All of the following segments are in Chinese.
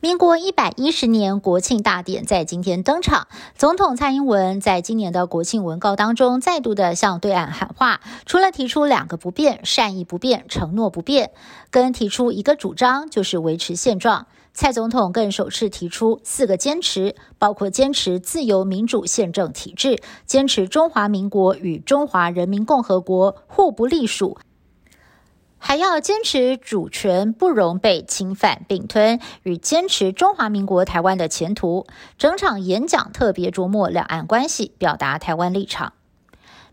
民国一百一十年国庆大典在今天登场，总统蔡英文在今年的国庆文告当中，再度的向对岸喊话，除了提出两个不变，善意不变，承诺不变，跟提出一个主张，就是维持现状。蔡总统更首次提出四个坚持，包括坚持自由民主宪政体制，坚持中华民国与中华人民共和国互不隶属，还要坚持主权不容被侵犯并吞，与坚持中华民国台湾的前途。整场演讲特别琢磨两岸关系，表达台湾立场。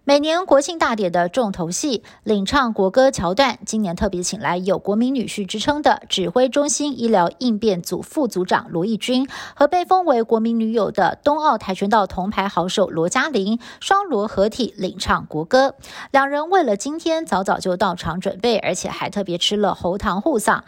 每年国庆大典的重头戏，领唱国歌桥段，今年特别请来有“国民女婿”之称的指挥中心医疗应变组副组长罗义军，和被封为“国民女友”的冬奥跆拳道铜牌好手罗嘉玲，双罗合体领唱国歌。两人为了今天早早就到场准备，而且还特别吃了喉糖护嗓。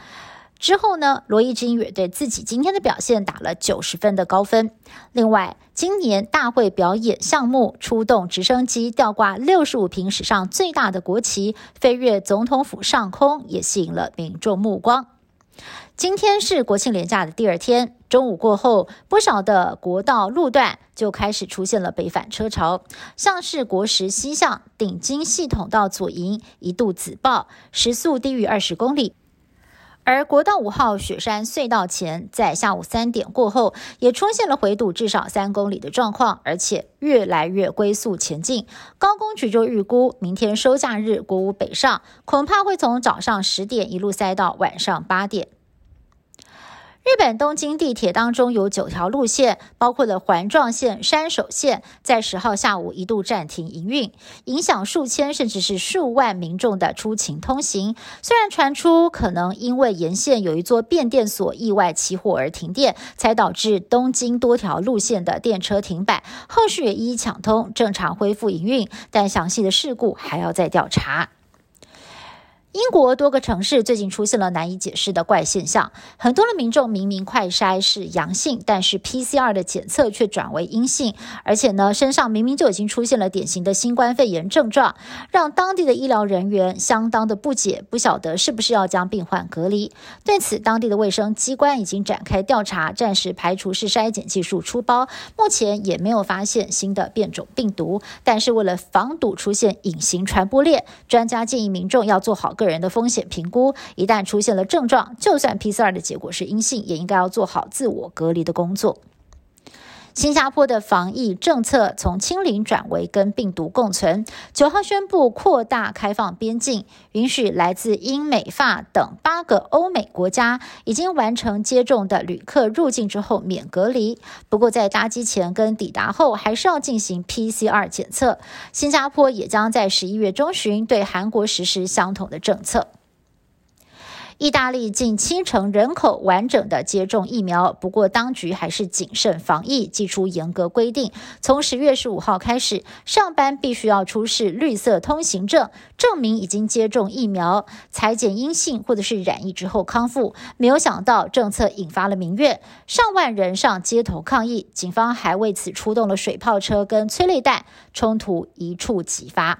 之后呢，罗毅军也对自己今天的表现打了九十分的高分。另外，今年大会表演项目出动直升机吊挂六十五平史上最大的国旗，飞越总统府上空，也吸引了民众目光。今天是国庆连假的第二天，中午过后，不少的国道路段就开始出现了北返车潮，像是国十西向顶金系统到左营一度紫爆，时速低于二十公里。而国道五号雪山隧道前，在下午三点过后，也出现了回堵至少三公里的状况，而且越来越龟速前进。高工局就预估，明天收假日国五北上，恐怕会从早上十点一路塞到晚上八点。日本东京地铁当中有九条路线，包括了环状线、山手线，在十号下午一度暂停营运，影响数千甚至是数万民众的出勤通行。虽然传出可能因为沿线有一座变电所意外起火而停电，才导致东京多条路线的电车停摆，后续也一一抢通，正常恢复营运，但详细的事故还要再调查。英国多个城市最近出现了难以解释的怪现象，很多的民众明明快筛是阳性，但是 PCR 的检测却转为阴性，而且呢，身上明明就已经出现了典型的新冠肺炎症状，让当地的医疗人员相当的不解，不晓得是不是要将病患隔离。对此，当地的卫生机关已经展开调查，暂时排除是筛检技术出包，目前也没有发现新的变种病毒。但是为了防堵出现隐形传播链，专家建议民众要做好。个人的风险评估，一旦出现了症状，就算 PCR 的结果是阴性，也应该要做好自我隔离的工作。新加坡的防疫政策从清零转为跟病毒共存。九号宣布扩大开放边境，允许来自英美法等八个欧美国家已经完成接种的旅客入境之后免隔离。不过在搭机前跟抵达后，还是要进行 PCR 检测。新加坡也将在十一月中旬对韩国实施相同的政策。意大利近七成人口完整的接种疫苗，不过当局还是谨慎防疫，寄出严格规定。从十月十五号开始，上班必须要出示绿色通行证，证明已经接种疫苗、裁剪阴性或者是染疫之后康复。没有想到政策引发了民怨，上万人上街头抗议，警方还为此出动了水炮车跟催泪弹，冲突一触即发。